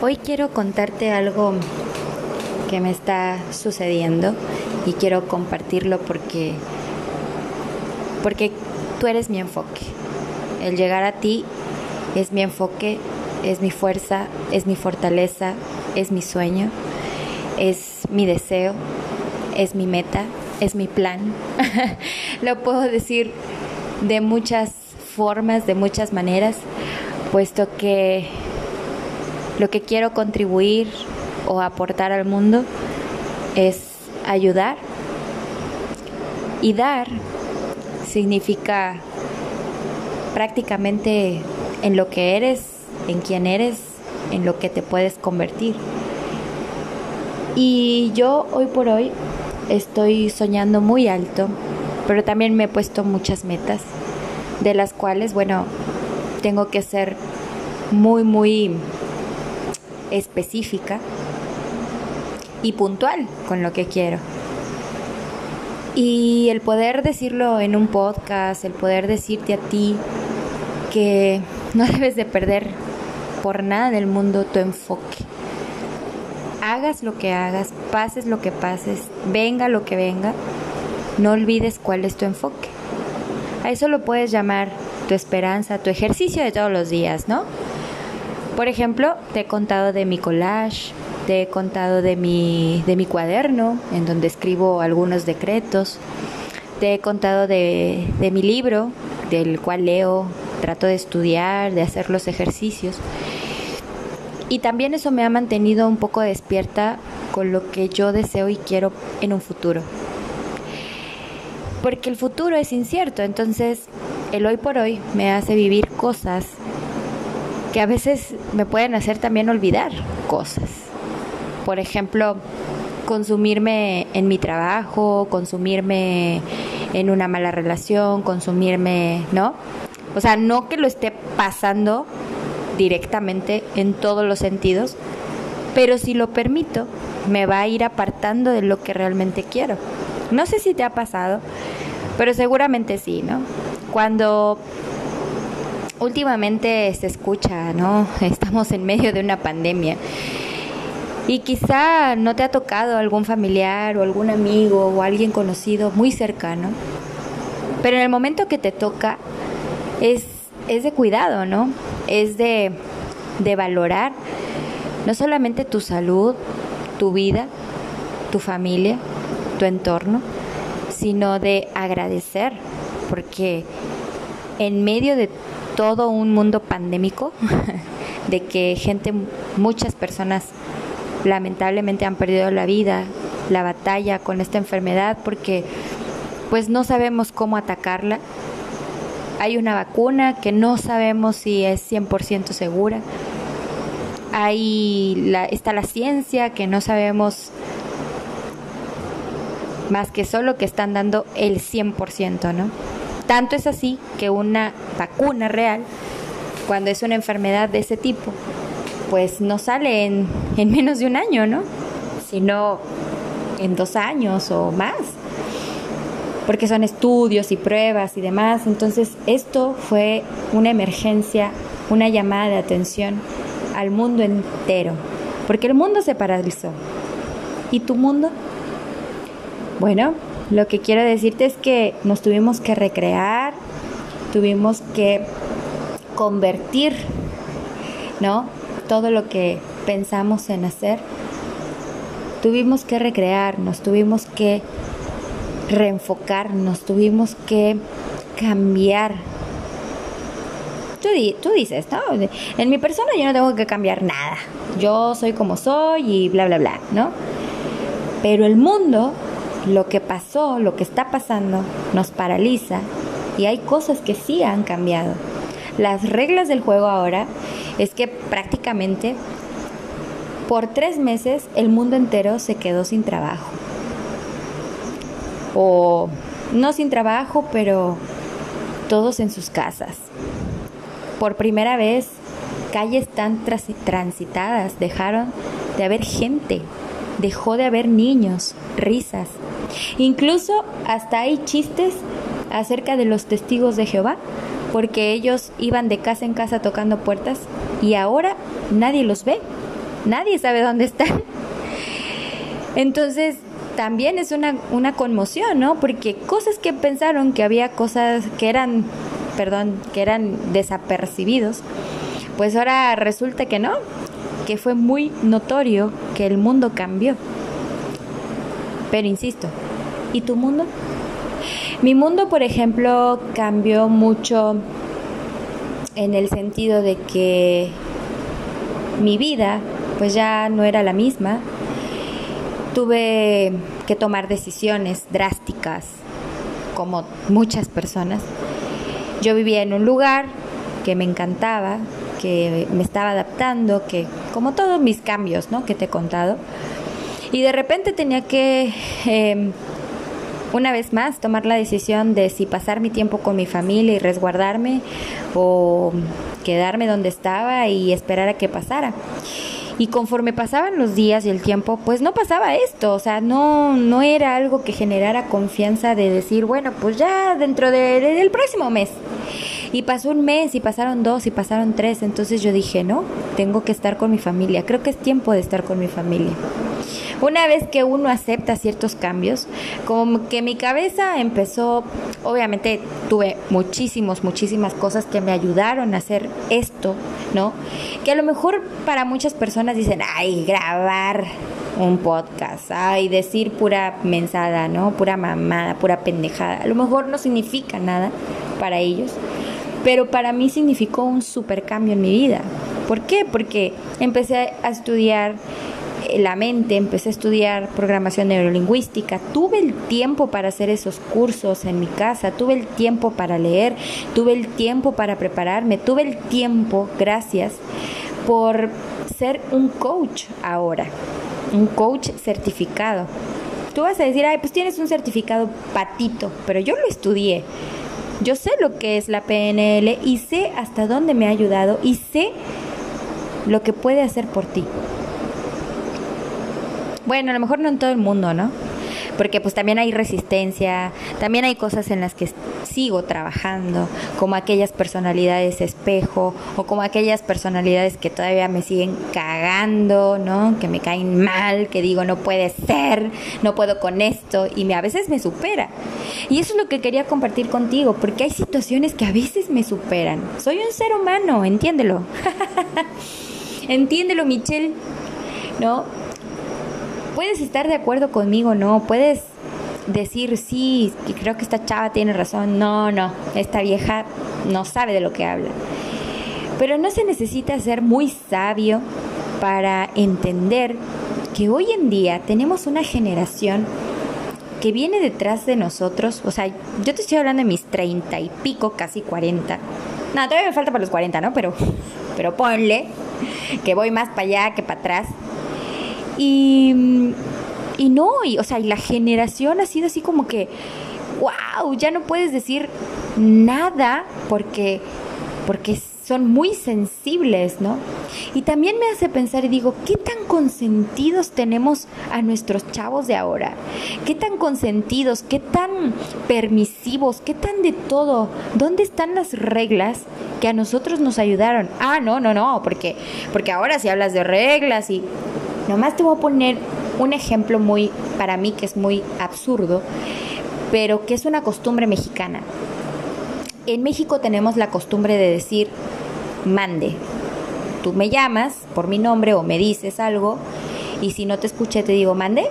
Hoy quiero contarte algo que me está sucediendo y quiero compartirlo porque porque tú eres mi enfoque. El llegar a ti es mi enfoque, es mi fuerza, es mi fortaleza, es mi sueño, es mi deseo, es mi meta, es mi plan. Lo puedo decir de muchas formas, de muchas maneras, puesto que lo que quiero contribuir o aportar al mundo es ayudar. Y dar significa prácticamente en lo que eres, en quién eres, en lo que te puedes convertir. Y yo hoy por hoy estoy soñando muy alto, pero también me he puesto muchas metas, de las cuales, bueno, tengo que ser muy, muy específica y puntual con lo que quiero. Y el poder decirlo en un podcast, el poder decirte a ti que no debes de perder por nada del mundo tu enfoque. Hagas lo que hagas, pases lo que pases, venga lo que venga, no olvides cuál es tu enfoque. A eso lo puedes llamar tu esperanza, tu ejercicio de todos los días, ¿no? Por ejemplo, te he contado de mi collage, te he contado de mi, de mi cuaderno, en donde escribo algunos decretos, te he contado de, de mi libro, del cual leo, trato de estudiar, de hacer los ejercicios. Y también eso me ha mantenido un poco despierta con lo que yo deseo y quiero en un futuro. Porque el futuro es incierto, entonces el hoy por hoy me hace vivir cosas que a veces me pueden hacer también olvidar cosas. Por ejemplo, consumirme en mi trabajo, consumirme en una mala relación, consumirme, ¿no? O sea, no que lo esté pasando directamente en todos los sentidos, pero si lo permito, me va a ir apartando de lo que realmente quiero. No sé si te ha pasado, pero seguramente sí, ¿no? Cuando últimamente se escucha, ¿no? Estamos en medio de una pandemia. Y quizá no te ha tocado algún familiar o algún amigo o alguien conocido muy cercano, pero en el momento que te toca es, es de cuidado, ¿no? Es de, de valorar no solamente tu salud, tu vida, tu familia, tu entorno, sino de agradecer, porque en medio de todo un mundo pandémico, de que gente, muchas personas lamentablemente han perdido la vida, la batalla con esta enfermedad, porque pues no sabemos cómo atacarla. Hay una vacuna que no sabemos si es 100% segura. Hay la, está la ciencia que no sabemos más que solo que están dando el 100%, ¿no? Tanto es así que una vacuna real, cuando es una enfermedad de ese tipo, pues no sale en, en menos de un año, ¿no? Sino en dos años o más, porque son estudios y pruebas y demás. Entonces esto fue una emergencia, una llamada de atención al mundo entero, porque el mundo se paralizó. ¿Y tu mundo? Bueno, lo que quiero decirte es que nos tuvimos que recrear, tuvimos que convertir, ¿no? Todo lo que pensamos en hacer. Tuvimos que recrearnos, tuvimos que reenfocarnos, tuvimos que cambiar. Tú, tú dices, ¿no? En mi persona yo no tengo que cambiar nada. Yo soy como soy y bla, bla, bla, ¿no? Pero el mundo lo que pasó, lo que está pasando, nos paraliza y hay cosas que sí han cambiado. Las reglas del juego ahora es que prácticamente por tres meses el mundo entero se quedó sin trabajo. O no sin trabajo, pero todos en sus casas. Por primera vez, calles tan transitadas dejaron de haber gente, dejó de haber niños, risas, Incluso hasta hay chistes acerca de los testigos de Jehová, porque ellos iban de casa en casa tocando puertas y ahora nadie los ve. Nadie sabe dónde están. Entonces, también es una, una conmoción, ¿no? Porque cosas que pensaron que había cosas que eran, perdón, que eran desapercibidos, pues ahora resulta que no, que fue muy notorio que el mundo cambió. Pero insisto, ¿y tu mundo? Mi mundo, por ejemplo, cambió mucho en el sentido de que mi vida pues ya no era la misma. Tuve que tomar decisiones drásticas, como muchas personas. Yo vivía en un lugar que me encantaba, que me estaba adaptando, que como todos mis cambios, ¿no? Que te he contado. Y de repente tenía que, em, una vez más, tomar la decisión de si pasar mi tiempo con mi familia y resguardarme o quedarme donde estaba y esperar a que pasara. Y conforme pasaban los días y el tiempo, pues no pasaba esto, o sea, no, no era algo que generara confianza de decir, bueno, pues ya dentro del próximo mes. Y pasó un mes y pasaron dos y pasaron tres, entonces yo dije, no, tengo que estar con mi familia, creo que es tiempo de estar con mi familia. Una vez que uno acepta ciertos cambios, como que mi cabeza empezó, obviamente tuve muchísimos, muchísimas cosas que me ayudaron a hacer esto, ¿no? Que a lo mejor para muchas personas dicen, ay, grabar un podcast, ay, decir pura mensada, ¿no? Pura mamada, pura pendejada. A lo mejor no significa nada para ellos, pero para mí significó un super cambio en mi vida. ¿Por qué? Porque empecé a estudiar la mente, empecé a estudiar programación neurolingüística, tuve el tiempo para hacer esos cursos en mi casa, tuve el tiempo para leer, tuve el tiempo para prepararme, tuve el tiempo, gracias, por ser un coach ahora, un coach certificado. Tú vas a decir, ay, pues tienes un certificado patito, pero yo lo estudié. Yo sé lo que es la PNL y sé hasta dónde me ha ayudado y sé lo que puede hacer por ti. Bueno, a lo mejor no en todo el mundo, ¿no? Porque pues también hay resistencia, también hay cosas en las que sigo trabajando, como aquellas personalidades espejo o como aquellas personalidades que todavía me siguen cagando, ¿no? Que me caen mal, que digo no puede ser, no puedo con esto y me, a veces me supera. Y eso es lo que quería compartir contigo, porque hay situaciones que a veces me superan. Soy un ser humano, entiéndelo. entiéndelo, Michelle. ¿No? puedes estar de acuerdo conmigo, no, puedes decir sí, creo que esta chava tiene razón, no, no, esta vieja no sabe de lo que habla. Pero no se necesita ser muy sabio para entender que hoy en día tenemos una generación que viene detrás de nosotros, o sea, yo te estoy hablando de mis treinta y pico, casi cuarenta. No, todavía me falta para los cuarenta, ¿no? Pero, pero ponle que voy más para allá que para atrás. Y, y no, y, o sea, y la generación ha sido así como que, wow, ya no puedes decir nada porque, porque son muy sensibles, ¿no? Y también me hace pensar y digo, ¿qué tan consentidos tenemos a nuestros chavos de ahora? ¿Qué tan consentidos? ¿Qué tan permisivos? ¿Qué tan de todo? ¿Dónde están las reglas que a nosotros nos ayudaron? Ah, no, no, no, porque, porque ahora si hablas de reglas y Nomás te voy a poner un ejemplo muy, para mí, que es muy absurdo, pero que es una costumbre mexicana. En México tenemos la costumbre de decir mande. Tú me llamas por mi nombre o me dices algo y si no te escuché te digo mande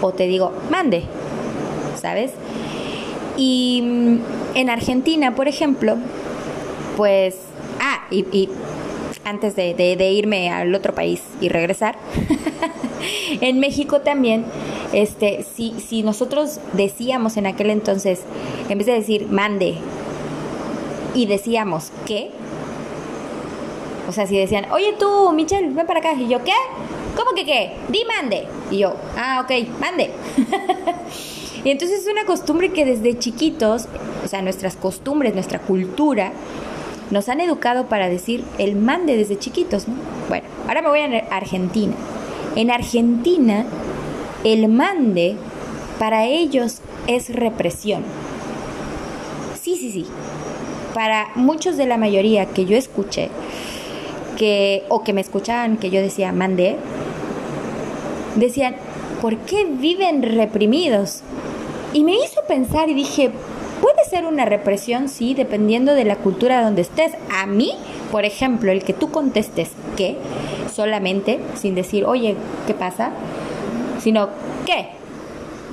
o te digo mande, ¿sabes? Y mm, en Argentina, por ejemplo, pues, ah, y, y antes de, irme al otro país y regresar. en México también, este, si, si nosotros decíamos en aquel entonces, en vez de decir mande, y decíamos ¿qué? o sea, si decían, oye tú, Michelle, ven para acá, y yo, ¿qué? ¿Cómo que qué? Di mande. Y yo, ah, ok, mande. y entonces es una costumbre que desde chiquitos, o sea, nuestras costumbres, nuestra cultura, nos han educado para decir el mande desde chiquitos, ¿no? Bueno, ahora me voy a Argentina. En Argentina, el mande para ellos es represión. Sí, sí, sí. Para muchos de la mayoría que yo escuché, que, o que me escuchaban que yo decía mandé, decían, ¿por qué viven reprimidos? Y me hizo pensar y dije, ser una represión, sí, dependiendo de la cultura donde estés. A mí, por ejemplo, el que tú contestes qué, solamente, sin decir, oye, ¿qué pasa? Sino, ¿qué?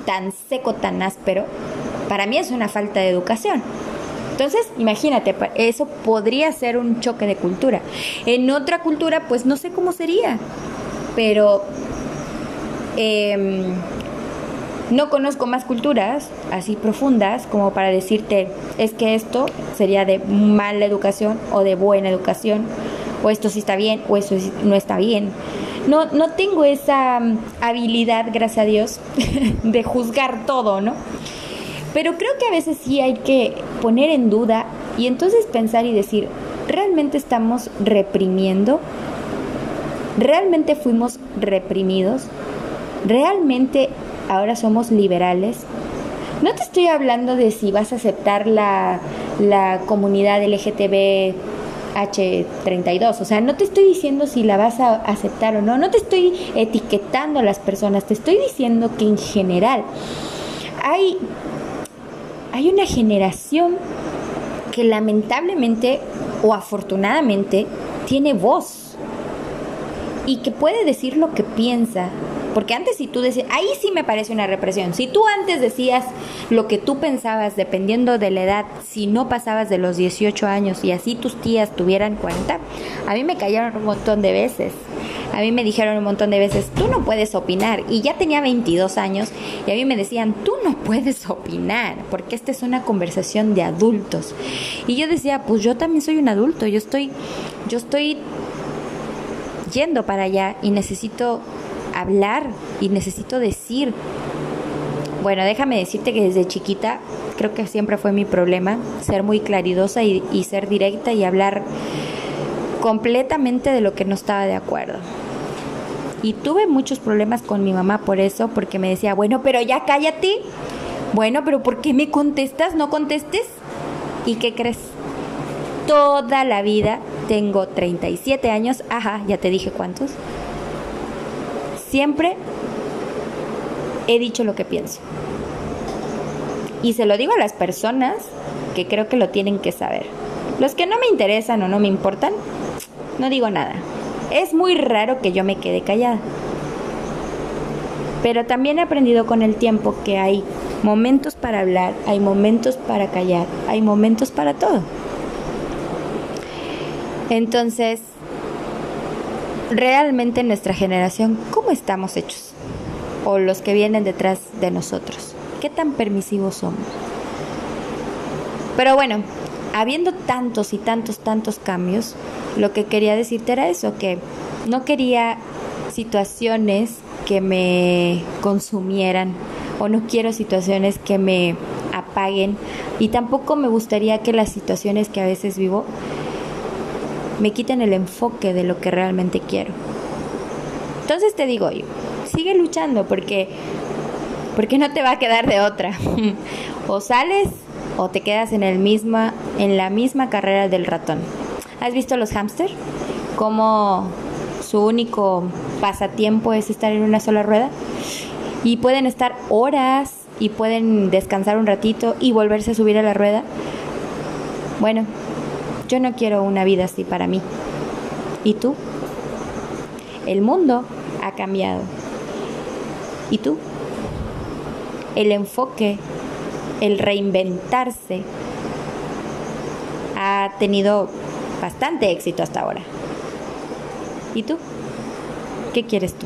Tan seco, tan áspero, para mí es una falta de educación. Entonces, imagínate, eso podría ser un choque de cultura. En otra cultura, pues no sé cómo sería, pero em, no conozco más culturas así profundas como para decirte, es que esto sería de mala educación o de buena educación, o esto sí está bien o eso no está bien. No, no tengo esa mm, habilidad, gracias a Dios, de juzgar todo, ¿no? Pero creo que a veces sí hay que poner en duda y entonces pensar y decir, ¿realmente estamos reprimiendo? ¿Realmente fuimos reprimidos? ¿Realmente ahora somos liberales? No te estoy hablando de si vas a aceptar la, la comunidad LGTB H32. O sea, no te estoy diciendo si la vas a aceptar o no, no te estoy etiquetando a las personas, te estoy diciendo que en general hay hay una generación que lamentablemente o afortunadamente tiene voz y que puede decir lo que piensa. Porque antes si tú decías, ahí sí me parece una represión. Si tú antes decías lo que tú pensabas dependiendo de la edad, si no pasabas de los 18 años y así tus tías tuvieran cuenta, a mí me cayeron un montón de veces. A mí me dijeron un montón de veces, tú no puedes opinar. Y ya tenía 22 años y a mí me decían, tú no puedes opinar, porque esta es una conversación de adultos. Y yo decía, pues yo también soy un adulto, yo estoy, yo estoy yendo para allá y necesito hablar y necesito decir. Bueno, déjame decirte que desde chiquita creo que siempre fue mi problema, ser muy claridosa y, ser directa y hablar completamente de lo que no estaba de acuerdo. Y tuve muchos problemas con mi mamá por eso, porque me decía, bueno, pero ya cállate. Bueno, pero ¿por qué me contestas? ¿No contestes? ¿Y qué crees? Toda la vida tengo 37 años, ajá, ya te dije cuántos. Siempre he dicho lo que pienso. Y se lo digo a las personas que creo que lo tienen que saber. Los que no me interesan o no me importan, no digo nada. Es muy raro que yo me quede callada. Pero también he aprendido con el tiempo que hay momentos para hablar, hay momentos para callar, hay momentos para todo. Entonces, realmente nuestra generación, ¿cómo estamos hechos? O los que vienen detrás de nosotros. ¿Qué tan permisivos somos? Pero bueno, habiendo tantos y tantos, tantos cambios, lo que quería decirte era eso, que no quería situaciones que me consumieran o no quiero situaciones que me apaguen y tampoco me gustaría que las situaciones que a veces vivo me quiten el enfoque de lo que realmente quiero. Entonces te digo yo, sigue luchando porque porque no te va a quedar de otra. o sales o te quedas en el misma en la misma carrera del ratón. ¿Has visto los hámster? Cómo su único pasatiempo es estar en una sola rueda y pueden estar horas y pueden descansar un ratito y volverse a subir a la rueda. Bueno, yo no quiero una vida así para mí. ¿Y tú? El mundo ha cambiado. ¿Y tú? El enfoque, el reinventarse ha tenido bastante éxito hasta ahora. ¿Y tú? ¿Qué quieres tú?